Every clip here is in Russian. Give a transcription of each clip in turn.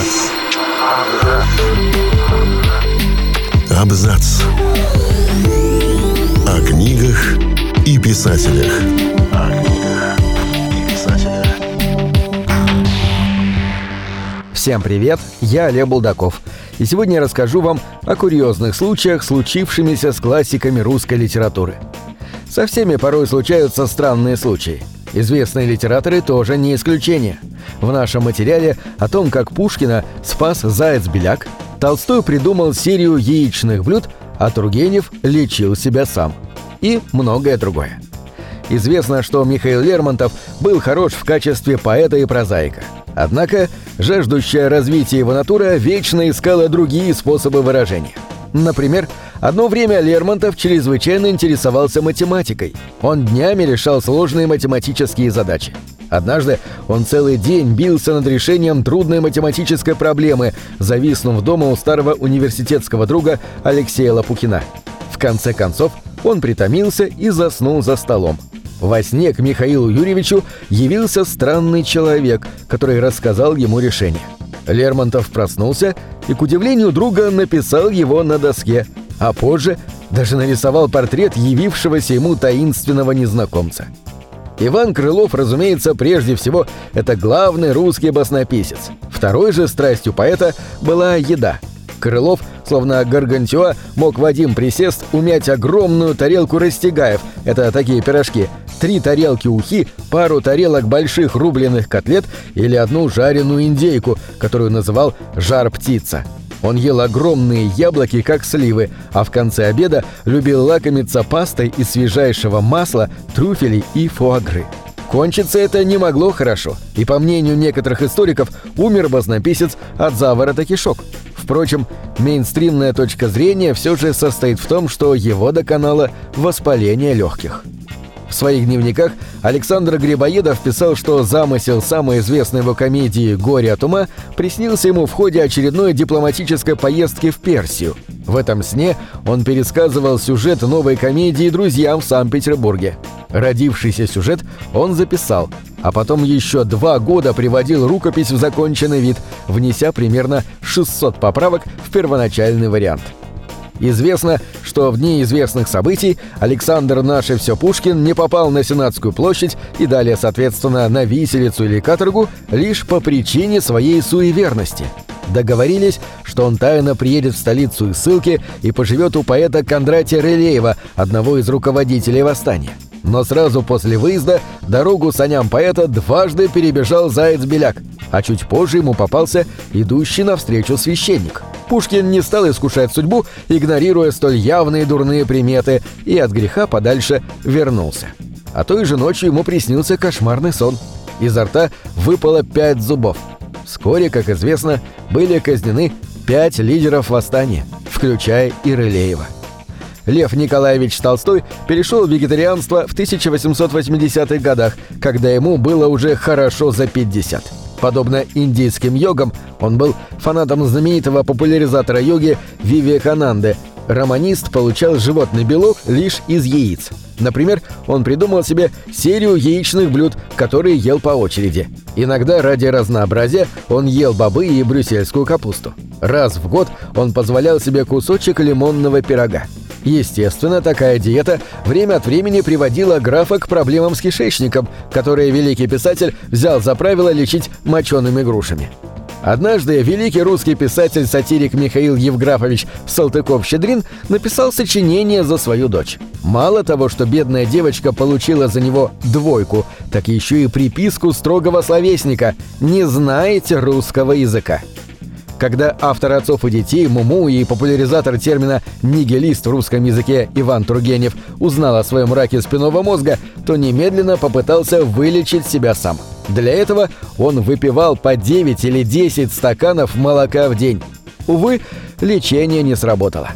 Абзац. Абзац. О книгах и писателях. Всем привет, я Олег Булдаков. И сегодня я расскажу вам о курьезных случаях, случившимися с классиками русской литературы. Со всеми порой случаются странные случаи. Известные литераторы тоже не исключение. В нашем материале о том, как Пушкина спас заяц-беляк, Толстой придумал серию яичных блюд, а Тургенев лечил себя сам. И многое другое. Известно, что Михаил Лермонтов был хорош в качестве поэта и прозаика. Однако жаждущая развития его натура вечно искала другие способы выражения. Например, одно время Лермонтов чрезвычайно интересовался математикой. Он днями решал сложные математические задачи. Однажды он целый день бился над решением трудной математической проблемы, зависнув дома у старого университетского друга Алексея Лопухина. В конце концов, он притомился и заснул за столом. Во сне к Михаилу Юрьевичу явился странный человек, который рассказал ему решение. Лермонтов проснулся и, к удивлению друга, написал его на доске, а позже даже нарисовал портрет явившегося ему таинственного незнакомца. Иван Крылов, разумеется, прежде всего, это главный русский баснописец. Второй же страстью поэта была еда. Крылов, словно гаргантюа, мог в один присест умять огромную тарелку растягаев, это такие пирожки, три тарелки ухи, пару тарелок больших рубленых котлет или одну жареную индейку, которую называл «жар-птица». Он ел огромные яблоки, как сливы, а в конце обеда любил лакомиться пастой из свежайшего масла, трюфелей и фуагры. Кончиться это не могло хорошо, и, по мнению некоторых историков, умер баснописец от заворота кишок. Впрочем, мейнстримная точка зрения все же состоит в том, что его доконало воспаление легких. В своих дневниках Александр Грибоедов писал, что замысел самой известной его комедии «Горе от ума» приснился ему в ходе очередной дипломатической поездки в Персию. В этом сне он пересказывал сюжет новой комедии друзьям в Санкт-Петербурге. Родившийся сюжет он записал, а потом еще два года приводил рукопись в законченный вид, внеся примерно 600 поправок в первоначальный вариант. Известно, что в дни известных событий Александр Наше все Пушкин не попал на Сенатскую площадь и далее, соответственно, на виселицу или каторгу лишь по причине своей суеверности. Договорились, что он тайно приедет в столицу из ссылки и поживет у поэта Кондратия Релеева, одного из руководителей восстания. Но сразу после выезда дорогу саням поэта дважды перебежал заяц-беляк, а чуть позже ему попался идущий навстречу священник. Пушкин не стал искушать судьбу, игнорируя столь явные дурные приметы, и от греха подальше вернулся. А той же ночью ему приснился кошмарный сон. Изо рта выпало пять зубов. Вскоре, как известно, были казнены пять лидеров восстания, включая и Рылеева. Лев Николаевич Толстой перешел в вегетарианство в 1880-х годах, когда ему было уже хорошо за 50. Подобно индийским йогам, он был фанатом знаменитого популяризатора йоги Вивиакананды. Романист получал животный белок лишь из яиц. Например, он придумал себе серию яичных блюд, которые ел по очереди. Иногда ради разнообразия он ел бобы и брюссельскую капусту. Раз в год он позволял себе кусочек лимонного пирога. Естественно, такая диета время от времени приводила графа к проблемам с кишечником, которые великий писатель взял за правило лечить мочеными грушами. Однажды великий русский писатель-сатирик Михаил Евграфович Салтыков-Щедрин написал сочинение за свою дочь. Мало того, что бедная девочка получила за него двойку, так еще и приписку строгого словесника «Не знаете русского языка». Когда автор «Отцов и детей» Муму и популяризатор термина «нигилист» в русском языке Иван Тургенев узнал о своем раке спинного мозга, то немедленно попытался вылечить себя сам. Для этого он выпивал по 9 или 10 стаканов молока в день. Увы, лечение не сработало.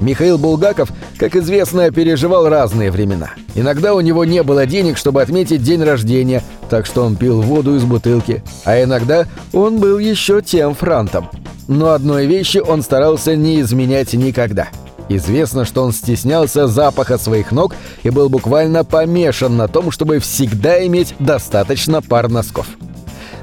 Михаил Булгаков, как известно, переживал разные времена. Иногда у него не было денег, чтобы отметить день рождения, так что он пил воду из бутылки, а иногда он был еще тем франтом. Но одной вещи он старался не изменять никогда. Известно, что он стеснялся запаха своих ног и был буквально помешан на том, чтобы всегда иметь достаточно пар носков.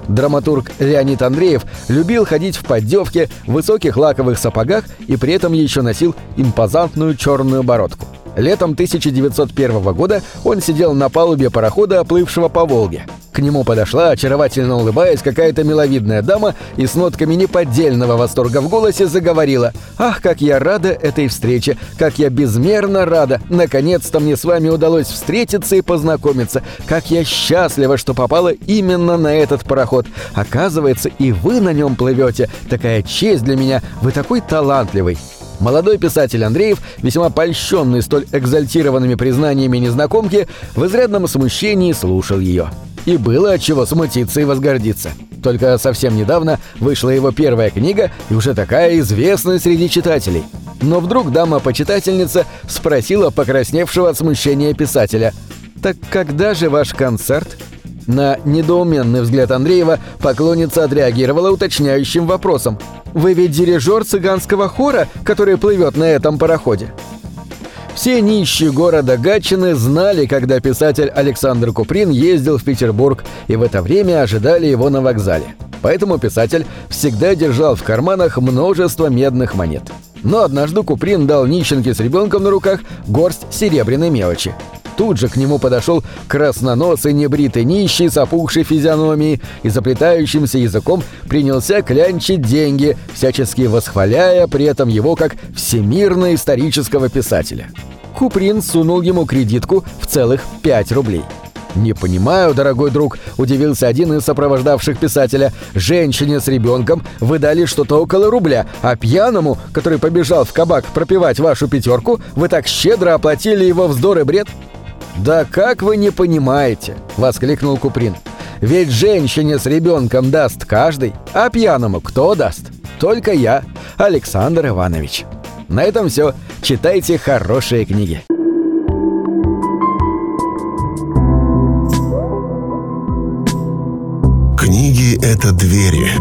Драматург Леонид Андреев любил ходить в поддевке, в высоких лаковых сапогах и при этом еще носил импозантную черную бородку. Летом 1901 года он сидел на палубе парохода, оплывшего по Волге. К нему подошла, очаровательно улыбаясь, какая-то миловидная дама и с нотками неподдельного восторга в голосе заговорила «Ах, как я рада этой встрече! Как я безмерно рада! Наконец-то мне с вами удалось встретиться и познакомиться! Как я счастлива, что попала именно на этот пароход! Оказывается, и вы на нем плывете! Такая честь для меня! Вы такой талантливый!» Молодой писатель Андреев, весьма польщенный столь экзальтированными признаниями незнакомки, в изрядном смущении слушал ее. И было от чего смутиться и возгордиться. Только совсем недавно вышла его первая книга и уже такая известная среди читателей. Но вдруг дама-почитательница спросила покрасневшего от смущения писателя «Так когда же ваш концерт?» На недоуменный взгляд Андреева поклонница отреагировала уточняющим вопросом – вы ведь дирижер цыганского хора, который плывет на этом пароходе?» Все нищие города Гатчины знали, когда писатель Александр Куприн ездил в Петербург и в это время ожидали его на вокзале. Поэтому писатель всегда держал в карманах множество медных монет. Но однажды Куприн дал нищенке с ребенком на руках горсть серебряной мелочи. Тут же к нему подошел красноносый небритый нищий с опухшей физиономией и заплетающимся языком принялся клянчить деньги, всячески восхваляя при этом его как всемирно-исторического писателя. Куприн сунул ему кредитку в целых 5 рублей. «Не понимаю, дорогой друг», — удивился один из сопровождавших писателя. «Женщине с ребенком вы дали что-то около рубля, а пьяному, который побежал в кабак пропивать вашу пятерку, вы так щедро оплатили его вздор и бред?» «Да как вы не понимаете?» — воскликнул Куприн. «Ведь женщине с ребенком даст каждый, а пьяному кто даст? Только я, Александр Иванович». На этом все. Читайте хорошие книги. Книги — это двери,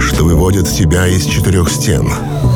что выводят тебя из четырех стен —